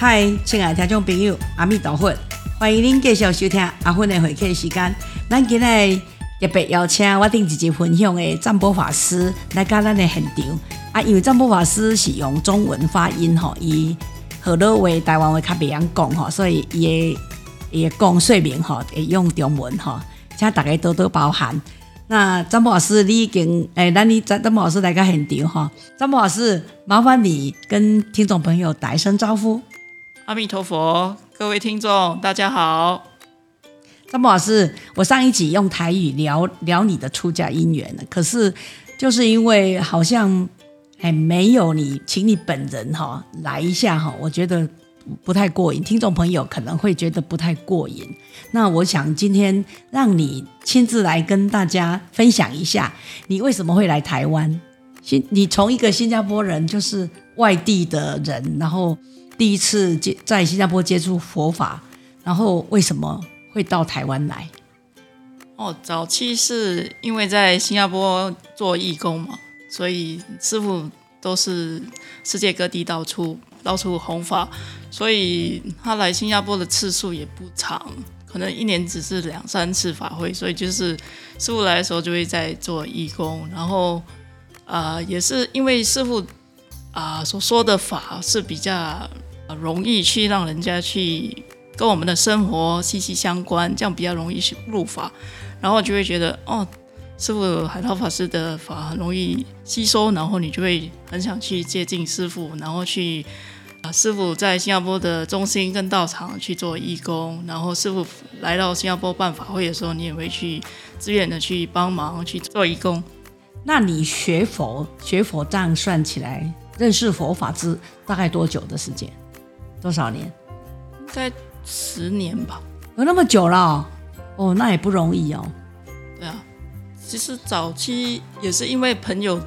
嗨，亲爱的听众朋友，阿弥陀佛，欢迎您继续收听阿芬的会客时间。咱今日特别邀请我顶一集分享的占卜法师来到咱的现场啊，因为占卜法师是用中文发音吼，以河洛话、台湾话较袂晓讲吼，所以伊的伊的讲说明吼，会用中文吼，请大家多多包涵。那占卜老师，你已经诶，那你占占卜老师来个现场哈，占卜老师，麻烦你跟听众朋友打一声招呼。阿弥陀佛，各位听众，大家好。张博老师，我上一集用台语聊聊你的出家姻缘了，可是就是因为好像哎没有你，请你本人哈来一下哈，我觉得不太过瘾，听众朋友可能会觉得不太过瘾。那我想今天让你亲自来跟大家分享一下，你为什么会来台湾？新，你从一个新加坡人，就是外地的人，然后。第一次接在新加坡接触佛法，然后为什么会到台湾来？哦，早期是因为在新加坡做义工嘛，所以师傅都是世界各地到处到处弘法，所以他来新加坡的次数也不长，可能一年只是两三次法会，所以就是师傅来的时候就会在做义工，然后啊，也是因为师傅啊所说的法是比较。容易去让人家去跟我们的生活息息相关，这样比较容易入法，然后就会觉得哦，师傅海涛法师的法很容易吸收，然后你就会很想去接近师傅，然后去啊，师傅在新加坡的中心跟道场去做义工，然后师傅来到新加坡办法会的时候，你也会去自愿的去帮忙去做义工。那你学佛学佛这样算起来，认识佛法之大概多久的时间？多少年？在十年吧，有那么久了哦，那也不容易哦。对啊，其实早期也是因为朋友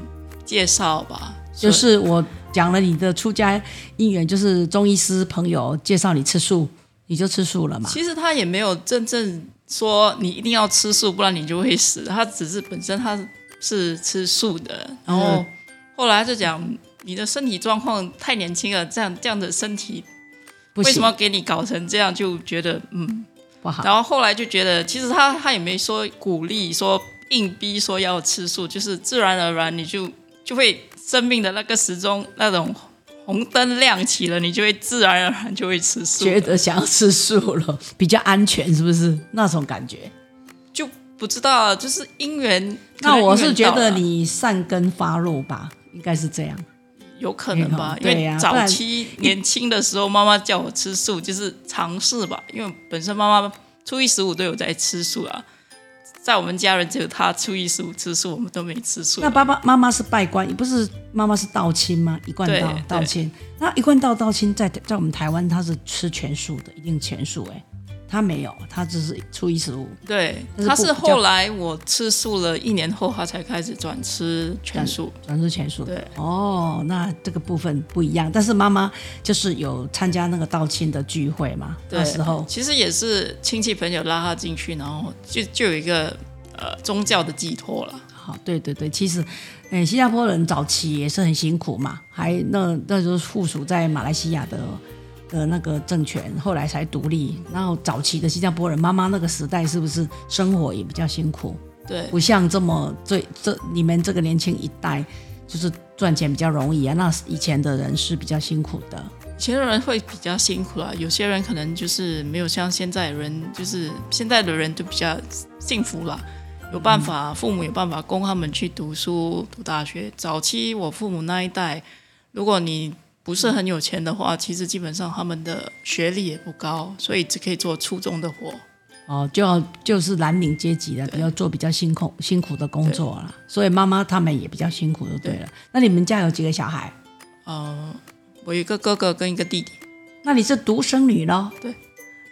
介绍吧，就是我讲了你的出家因缘，就是中医师朋友介绍你吃素，你就吃素了嘛。其实他也没有真正说你一定要吃素，不然你就会死。他只是本身他是吃素的，然后后来就讲你的身体状况太年轻了，这样这样的身体。为什么给你搞成这样？就觉得嗯不好。然后后来就觉得，其实他他也没说鼓励，说硬逼说要吃素，就是自然而然你就就会生命的那个时钟那种红灯亮起了，你就会自然而然就会吃素，觉得想要吃素了，比较安全，是不是那种感觉？就不知道，就是因缘。那我是觉得你善根发露吧，应该是这样。有可能吧，因为早期年轻的时候，妈妈叫我吃素，就是尝试吧。因为本身妈妈初一十五都有在吃素啊，在我们家人只有她初一十五吃素，我们都没吃素。那爸爸妈妈是拜官，不是妈妈是道亲吗？一贯道道亲，那一贯道道亲在在我们台湾他是吃全素的，一定全素哎。他没有，他只是初一十五。对，他是后来我吃素了一年后，他才开始转吃全素，转吃全素。对，哦，那这个部分不一样。但是妈妈就是有参加那个道亲的聚会嘛，那时候其实也是亲戚朋友拉他进去，然后就就有一个呃宗教的寄托了。好，对对对，其实，嗯，新加坡人早期也是很辛苦嘛，还那那时候附属在马来西亚的。的那个政权后来才独立，然后早期的新加坡人，妈妈那个时代是不是生活也比较辛苦？对，不像这么这这你们这个年轻一代，就是赚钱比较容易啊。那以前的人是比较辛苦的，以前的人会比较辛苦啊。有些人可能就是没有像现在人，就是现在的人就比较幸福了，有办法，父母有办法供他们去读书、读大学。早期我父母那一代，如果你不是很有钱的话，其实基本上他们的学历也不高，所以只可以做初中的活。哦，就要就是蓝领阶级的，要做比较辛苦辛苦的工作了。所以妈妈他们也比较辛苦，就对了。那你们家有几个小孩？呃，我一个哥哥跟一个弟弟。那你是独生女咯？对。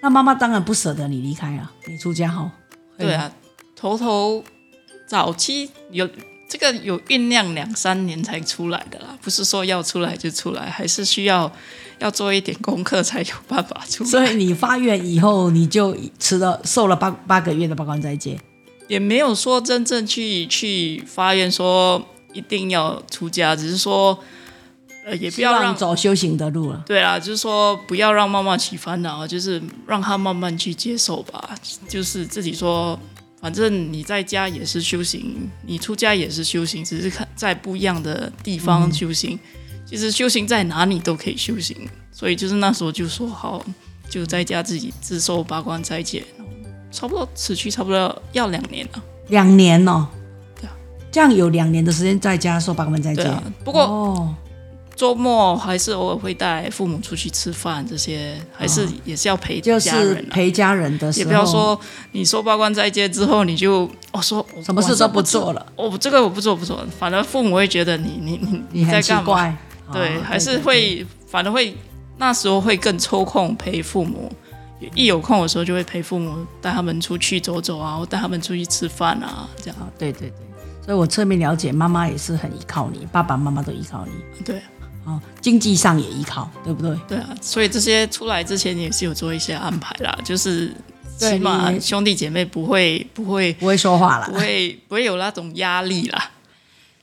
那妈妈当然不舍得你离开啊，你出家后。对啊，头头早期有。这个有酝酿两三年才出来的啦，不是说要出来就出来，还是需要要做一点功课才有办法出。所以你发愿以后，你就吃了受了八八个月的八关斋戒，也没有说真正去去发愿说一定要出家，只是说呃，也不要让走修行的路了。对啊，就是说不要让妈妈起烦恼，就是让她慢慢去接受吧。就是自己说，反正你在家也是修行，你出家也是修行，只是看在不一样的地方修行。其实修行在哪里都可以修行，所以就是那时候就说好，就在家自己自受八关斋戒，差不多持续差不多要两年了。两年哦，对啊，这样有两年的时间在家受八关斋戒。不过哦，周末还是偶尔会带父母出去吃饭，这些还是也是要陪家人啊。陪家人的时也，不要说你收八关在街之后，你就我说我什么事都不做了，我这个我不做不做，反而父母会觉得你你你你在干嘛？怪。对，哦还是会反而会那时候会更抽空陪父母，一有空的时候就会陪父母带他们出去走走啊，或带他们出去吃饭啊，这样。啊，对对对，所以我侧面了解，妈妈也是很依靠你，爸爸妈妈都依靠你，对哦，经济上也依靠，对不对？对啊，所以这些出来之前也是有做一些安排啦，就是起码兄弟姐妹不会不会不会说话不。会不会有那种压力啦。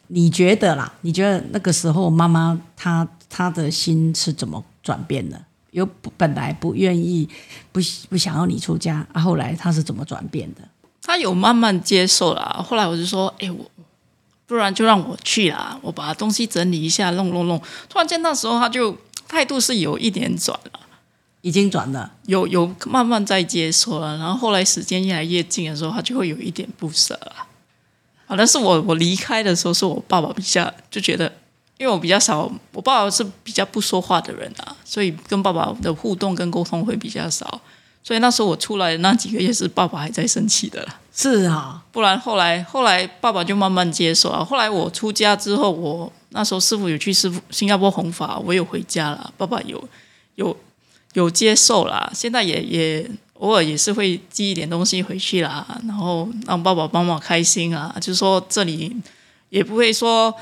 你觉得啦？你觉得那个时候妈妈她她的心是怎么转变的？有不本来不愿意不不想要你出家，啊，后来她是怎么转变的？她有慢慢接受啦。后来我就说，哎、我不然就让我去啦，我把东西整理一下，弄弄弄。突然间那时候他就态度是有一点转了，已经转了，有有慢慢在接受了。然后后来时间越来越近的时候，他就会有一点不舍了。啊，但是我我离开的时候，是我爸爸比较就觉得，因为我比较少，我爸爸是比较不说话的人啊，所以跟爸爸的互动跟沟通会比较少。所以那时候我出来的那几个月是爸爸还在生气的啦。是啊、不然后来后来爸爸就慢慢接受啊。后来我出家之后，我那时候师傅有去师傅新加坡弘法，我有回家了，爸爸有有有接受啦。现在也也偶尔也是会寄一点东西回去啦，然后让爸爸妈妈开心啊。就是说这里也不会说。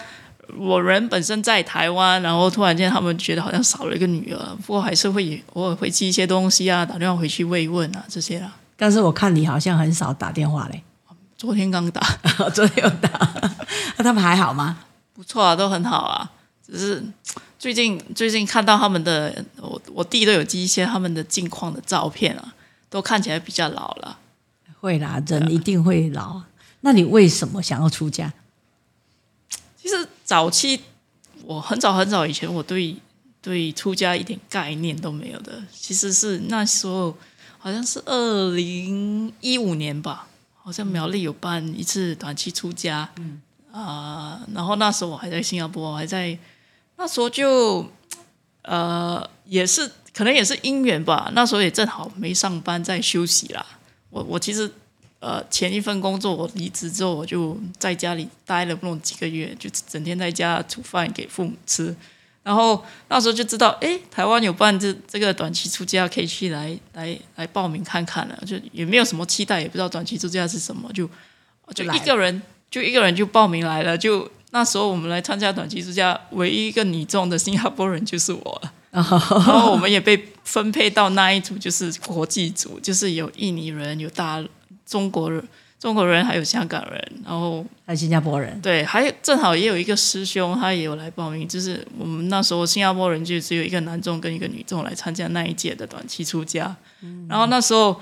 我人本身在台湾，然后突然间他们觉得好像少了一个女儿，不过还是会偶尔会寄一些东西啊，打电话回去慰问啊这些啦。但是我看你好像很少打电话嘞，昨天刚打，昨天有打，那他们还好吗？不错啊，都很好啊。只是最近最近看到他们的，我我弟都有寄一些他们的近况的照片啊，都看起来比较老了。会啦，人一定会老。那你为什么想要出家？其实早期我很早很早以前，我对对出家一点概念都没有的。其实是那时候好像是二零一五年吧，好像苗栗有办一次短期出家，嗯啊、然后那时候我还在新加坡，我还在那时候就呃也是可能也是因缘吧，那时候也正好没上班，在休息啦。我我其实呃前一份工作我离职之后，我就在家里待了不懂几个月，就整天在家煮饭给父母吃。然后那时候就知道，哎，台湾有办这这个短期出家，可以去来来来报名看看了。就也没有什么期待，也不知道短期出家是什么，就就一个人就一个人就报名来了。就那时候我们来参加短期出家，唯一一个女中的新加坡人就是我了。然后我们也被分配到那一组，就是国际组，就是有印尼人，有大中国人、中国人，还有香港人。然后还有新加坡人？对，还有正好也有一个师兄，他也有来报名。就是我们那时候新加坡人就只有一个男众跟一个女众来参加那一届的短期出家。然后那时候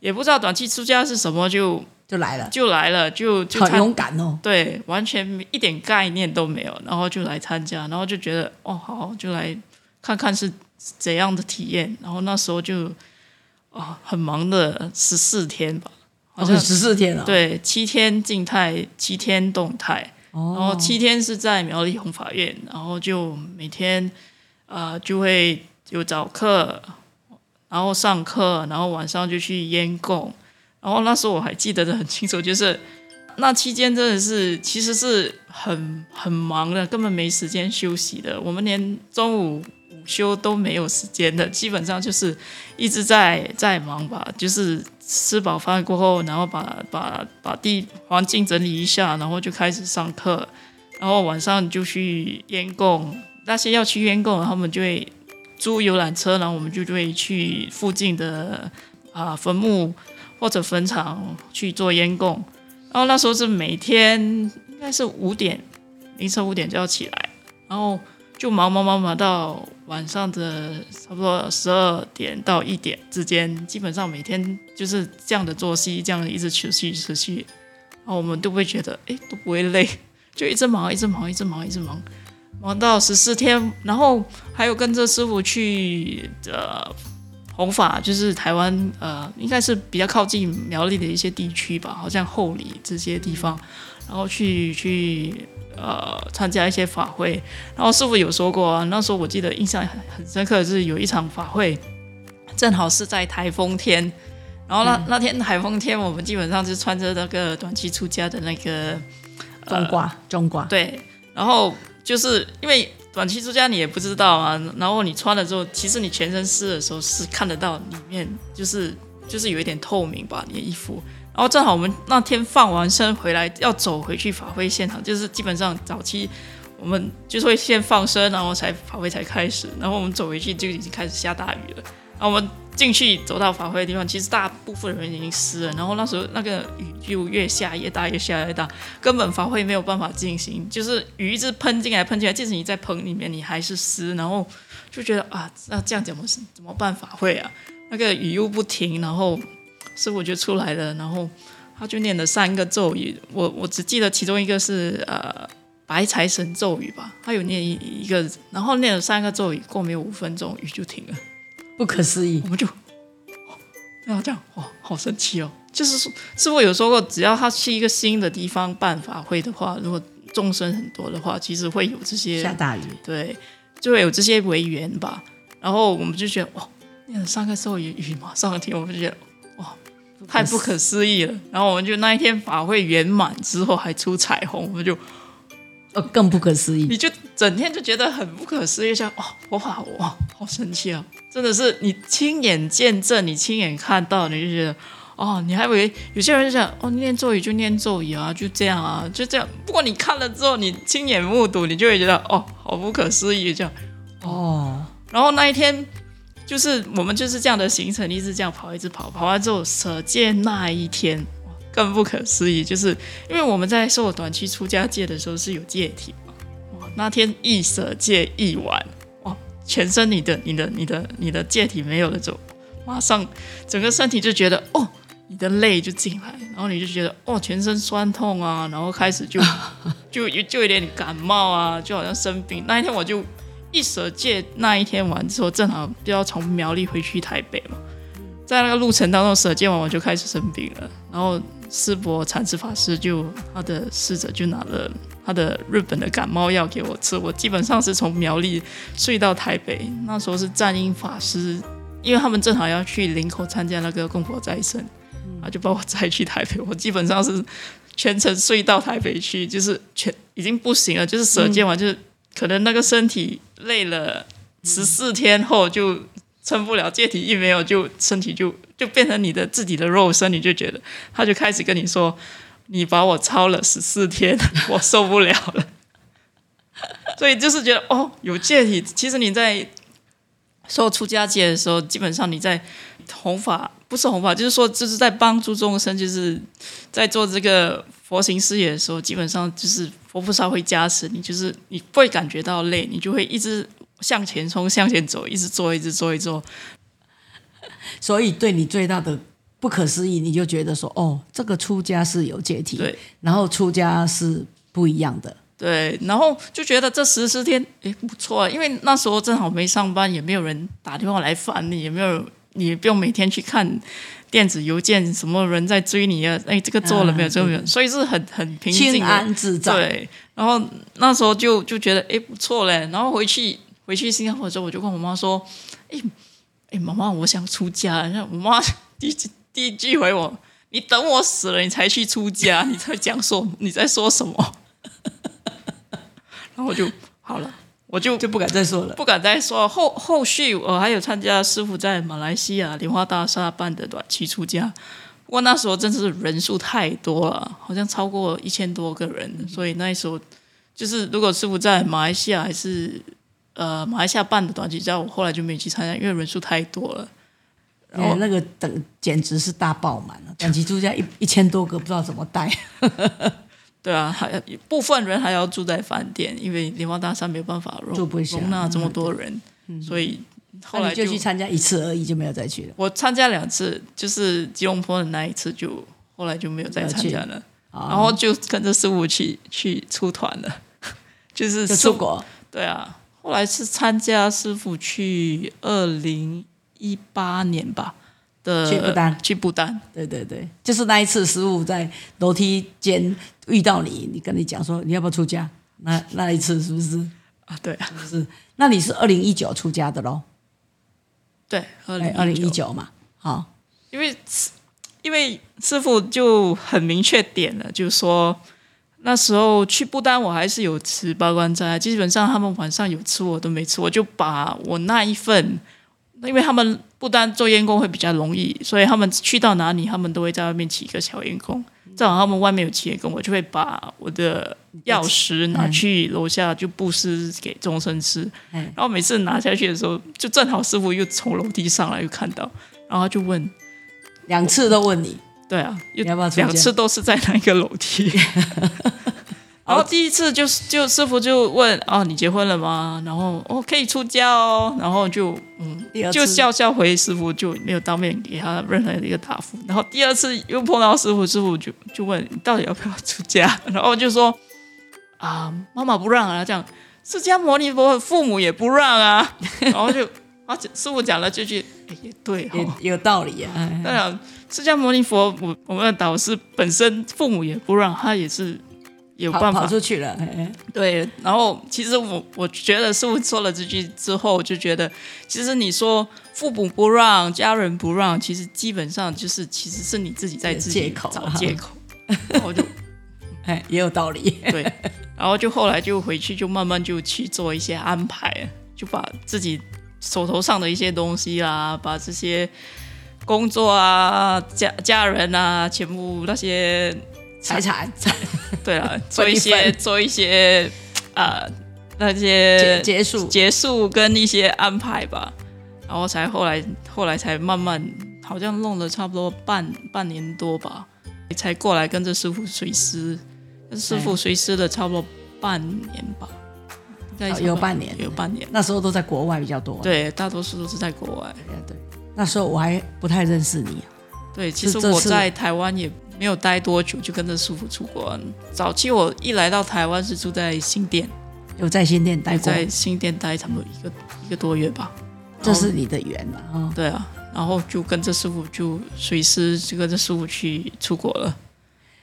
也不知道短期出家是什么，就就来了，就来了，就就很勇敢哦。对，完全一点概念都没有，然后就来参加，然后就觉得哦好，就来看看是怎样的体验。然后那时候就哦很忙的十四天吧，好像哦，十四天了。，对七天静态，七天动态，然后哦，七天是在苗栗红法院，然后就每天呃就会有早课，然后上课，然后晚上就去烟供。然后那时候我还记得的很清楚，就是那期间真的是其实是很很忙的，根本没时间休息的。我们连中午午休都没有时间的，基本上就是一直在在忙吧，就是吃饱饭过后，然后把把把地环境整理一下，然后就开始上课，然后晚上就去烟供。那些要去烟供然后，他们就会租游览车，然后我们就会去附近的啊坟墓或者坟场去做烟供。然后那时候是每天应该是五点，凌晨五点就要起来，然后就忙忙忙忙到晚上的差不多十二点到一点之间，基本上每天就是这样的作息，这样一直持续持续，然后我们都不会觉得哎都不会累，就一直忙一直忙一直忙一直忙，忙到十四天，然后还有跟着师傅去呃弘法，就是台湾呃应该是比较靠近苗栗的一些地区吧，好像后里这些地方，然后去去。呃，参加一些法会，然后师傅有说过啊，那时候我记得印象很很深刻，是有一场法会，正好是在台风天，然后那那天台风天，我们基本上是穿着那个短期出家的那个中褂，中褂，对，然后就是因为短期出家你也不知道啊，然后你穿了之后，其实你全身湿的时候是看得到里面，就是就是有一点透明吧，你的衣服。然后正好我们那天放完生回来要走回去法会现场，就是基本上早期我们就是会先放生，然后才法会才开始。然后我们走回去就已经开始下大雨了。然后我们进去走到法会的地方，其实大部分人已经湿了。然后那时候那个雨就越下越大，越下越大，根本法会没有办法进行，就是雨一直喷进来喷进来，即使你在棚里面，你还是湿。然后就觉得啊，那这样怎么怎么办法会啊？那个雨又不停，然后。师傅就出来了，然后他就念了三个咒语，我我只记得其中一个是呃白财神咒语吧，他有念一一个，然后念了三个咒语，过没有五分钟雨就停了，不可思议，我们就，然后这样哇，好神奇哦！就是说师傅有说过，只要他去一个新的地方办法会的话，如果众生很多的话，其实会有这些下大雨，对，就会有这些违缘吧。然后我们就觉得哇，念了三个咒语，雨马上停，我们就觉得。太不可思议了！然后我们就那一天法会圆满之后还出彩虹，我们就呃更不可思议。你就整天就觉得很不可思议，像哇佛法哇好神奇啊！真的是你亲眼见证，你亲眼看到，你就觉得哦，你还以为有些人就想哦念咒语就念咒语啊，就这样啊，就这样。不过你看了之后，你亲眼目睹，你就会觉得哦好不可思议，这样哦。然后那一天。就是我们就是这样的行程，一直这样跑，一直跑，跑完之后舍戒那一天更不可思议，就是因为我们在受短期出家戒的时候是有戒体嘛，哇，那天一舍戒一完，哇，全身你的、你的、你的、你的戒体没有了之后，马上整个身体就觉得哦，你的泪就进来，然后你就觉得哦，全身酸痛啊，然后开始就就就有点感冒啊，就好像生病。那一天我就。一舍戒那一天完之后，正好就要从苗栗回去台北嘛，在那个路程当中舍戒完，我就开始生病了。然后师伯禅师法师就他的侍者就拿了他的日本的感冒药给我吃，我基本上是从苗栗睡到台北。那时候是战英法师，因为他们正好要去林口参加那个供佛斋生，他就把我载去台北。我基本上是全程睡到台北去，就是全已经不行了，就是舍戒完就是。可能那个身体累了十四天后就撑不了，戒体一没有，就身体就就变成你的自己的肉身，你就觉得他就开始跟你说：“你把我操了十四天，我受不了了。”所以就是觉得哦，有戒体，其实你在受出家戒的时候，基本上你在弘法，不是弘法，就是说就是在帮助众生，就是在做这个佛行事业的时候，基本上就是。佛菩萨会加持你，就是你不会感觉到累，你就会一直向前冲、向前走，一直做、一直做、一直做。所以对你最大的不可思议，你就觉得说：“哦，这个出家是有阶梯，对，然后出家是不一样的，对。”然后就觉得这十四天，哎，不错，因为那时候正好没上班，也没有人打电话来烦你，也没有，你不用每天去看。电子邮件，什么人在追你啊？哎，这个做了没有？做没有？所以是很很平静、心安自在。对，然后那时候就就觉得哎不错嘞。然后回去回去新加坡之后，我就跟我妈说：“哎哎，妈妈，我想出家。”然后我妈 第第一句回我：“你等我死了，你才去出家？你在讲说你在说什么？” 然后我就好了。我就就不敢再说了，不敢再说。后后续我还有参加师傅在马来西亚莲花大厦办的短期出家，不过那时候真的是人数太多了，好像超过一千多个人，所以那时候就是如果师傅在马来西亚还是呃马来西亚办的短期出家，我后来就没去参加，因为人数太多了。然后那个等简直是大爆满了，短期出家一一千多个，不知道怎么带。对啊，还部分人还要住在饭店，因为莲花大厦没有办法容容纳这么多人，所以后来就去参加一次而已，就没有再去了。我参加两次，就是吉隆坡的那一次就，后来就没有再参加了，哦然后就跟着师傅去去出团了，就是就出国，对啊，后来是参加师傅去二零一八年吧的去不丹。去不丹，对对对，就是那一次师傅在楼梯间遇到你，你跟你讲说你要不要出家？那那一次是不是？啊，对。啊，是，那你是二零一九出家的喽？对，二零，二零零一，九嘛，好，因为因为师傅就很明确点了，就是说那时候去不丹，我还是有吃八关斋，基本上他们晚上有吃我都没吃，我就把我那一份，因为他们不单做烟工会比较容易，所以他们去到哪里，他们都会在外面起一个小烟工。正好他们外面有起员工，我就会把我的钥匙拿去楼下就布施给众生吃。哎，然后每次拿下去的时候，就正好师傅又从楼梯上来，又看到，然后他就问两次都问你，对啊，你要不要两次都是在那个楼梯。然后第一次就是就师傅就问哦，你结婚了吗？然后哦可以出家哦，然后就嗯就笑笑回师傅，就没有当面给他任何的一个答复。然后第二次又碰到师傅，师傅就就问你到底要不要出家？然后就说啊妈妈不让啊，这样释迦牟尼佛父母也不让啊，然后就啊师傅讲了这句，哎也对哦，也有道理啊。哎当然，释迦牟尼佛，我我们的导师本身父母也不让，他也是有跑办法跑出去了，对。然后其实我我觉得师傅说了这句之后，我就觉得其实你说父母不让，家人不让，其实基本上就是其实是你自己在自己找借口。我就哎，也有道理。对，然后就后来就回去就慢慢就去做一些安排，就把自己手头上的一些东西啦，把这些工作啊、家家人啊，全部那些财产对啊，做一些做一些啊、那些结束，结束跟一些安排吧，然后才后来后来才慢慢好像弄了差不多半半年多吧，才过来跟着师傅随师，跟师傅随师了差不多半年吧，应该哦差不多有半年有半年。那时候都在国外比较多。对，大多数都是在国外。对对，那时候我还不太认识你。对，其实我在台湾也没有待多久，就跟着师傅出国。早期我一来到台湾是住在新店，有在新店待过，在新店待差不多一个一个多月吧。这是你的缘了啊。对啊，然后就跟着师傅就随时就跟着师傅去出国了。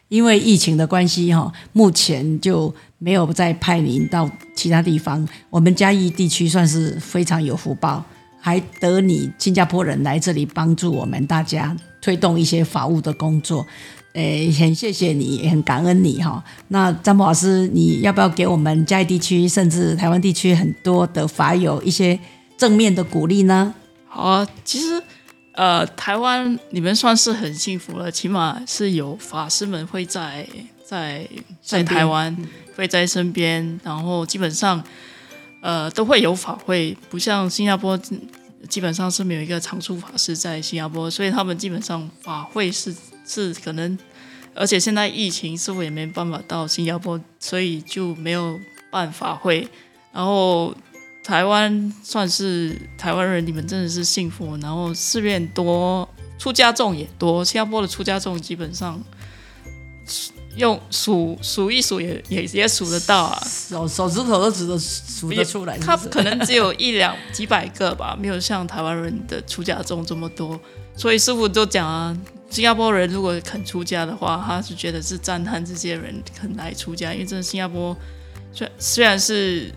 因为疫情的关系哈，目前就没有再派您到其他地方。我们嘉义地区算是非常有福报，还得你新加坡人来这里帮助我们大家推动一些法务的工作。诶，很谢谢你，也很感恩你哈。那张博老师，你要不要给我们嘉义地区甚至台湾地区很多的法友一些正面的鼓励呢？好啊，其实呃，台湾你们算是很幸福了，起码是有法师们会在在在台湾会在身边，然后基本上呃都会有法会，不像新加坡。基本上是没有一个常驻法师在新加坡，所以他们基本上法会是是可能，而且现在疫情似乎也没办法到新加坡，所以就没有办法会。然后台湾算是台湾人，你们真的是幸福。然后寺院多，出家众也多。新加坡的出家众基本上用数数一数也也也数得到啊。手手指头都指得数得出来是不是他可能只有一两几百个吧，没有像台湾人的出家众这么多。所以师傅就讲啊，新加坡人如果肯出家的话，他是觉得是赞叹这些人肯来出家，因为真的新加坡虽虽然是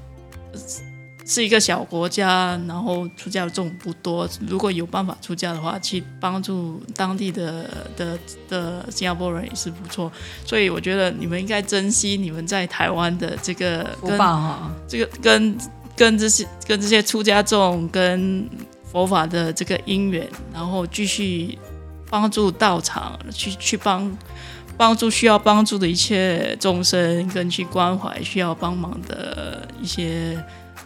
是一个小国家，然后出家的众不多，如果有办法出家的话，去帮助当地的的的新加坡人也是不错。所以我觉得你们应该珍惜你们在台湾的这个福跟。这个跟跟这些跟这些出家众跟佛法的这个因缘，然后继续帮助道场，去去帮帮助需要帮助的一切众生，跟去关怀需要帮忙的一些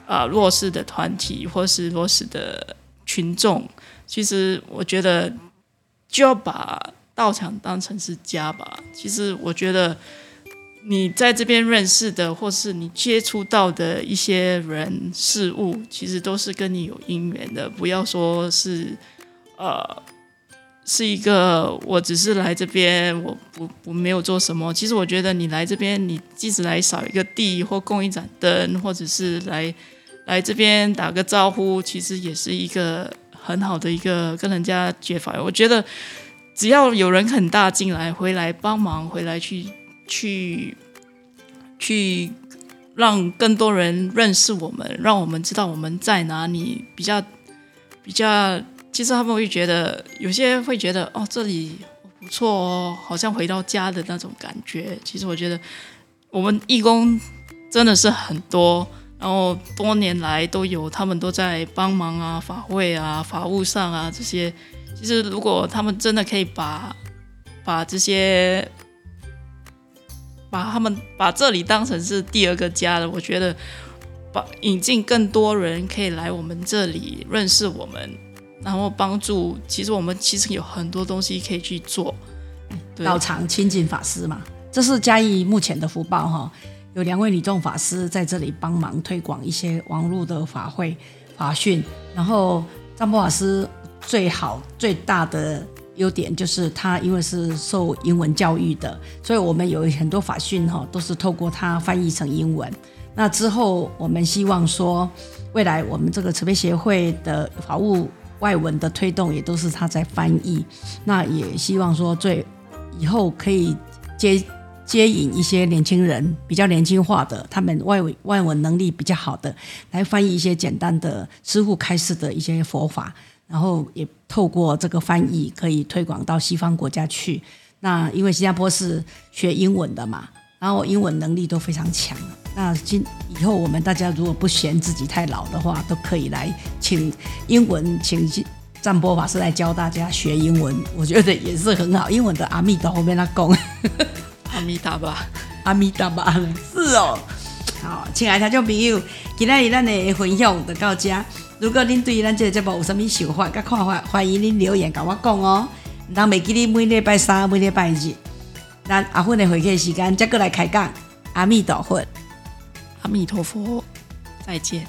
啊、弱势的团体或是弱势的群众。其实我觉得就要把道场当成是家吧。其实我觉得你在这边认识的，或是你接触到的一些人事物，其实都是跟你有因缘的。不要说是呃，是一个我只是来这边，我不我没有做什么。其实我觉得你来这边，你即使来扫一个地，或供一盏灯，或者是来来这边打个招呼，其实也是一个很好的一个跟人家结法。我觉得只要有人肯大进来，回来帮忙，回来去。去去让更多人认识我们，让我们知道我们在哪里。比较比较，其实他们会觉得，有些会觉得哦，这里不错哦，好像回到家的那种感觉。其实我觉得，我们义工真的是很多，然后多年来都有，他们都在帮忙啊，法会啊，法务上啊这些。其实如果他们真的可以把把这些。把他们把这里当成是第二个家了，我觉得把引进更多人可以来我们这里认识我们，然后帮助。其实我们其实有很多东西可以去做。道场亲近法师嘛，这是嘉义目前的福报哈，有两位女众法师在这里帮忙推广一些网络的法会法训，然后张波法师最好最大的。优点就是他因为是受英文教育的，所以我们有很多法训哈都是透过他翻译成英文。那之后我们希望说，未来我们这个慈悲协会的法务外文的推动也都是他在翻译。那也希望说，最以后可以接接引一些年轻人比较年轻化的，他们外文外文能力比较好的，来翻译一些简单的师傅开示的一些佛法。然后也透过这个翻译，可以推广到西方国家去。那因为新加坡是学英文的嘛，然后英文能力都非常强。那今以后我们大家如果不嫌自己太老的话，都可以来请英文，请占波法师来教大家学英文。我觉得也是很好。英文的阿弥陀后面那讲，阿弥达吧，阿弥达吧，是哦。好，亲爱的听众朋友，今天咱的分享就到这。如果您对咱这个节目有什么想法、甲看法，欢迎您留言甲我讲哦。当袂记得每礼拜三、每礼拜日，咱阿芬的回客时间再过来开讲。阿弥陀佛，阿弥陀佛，再见。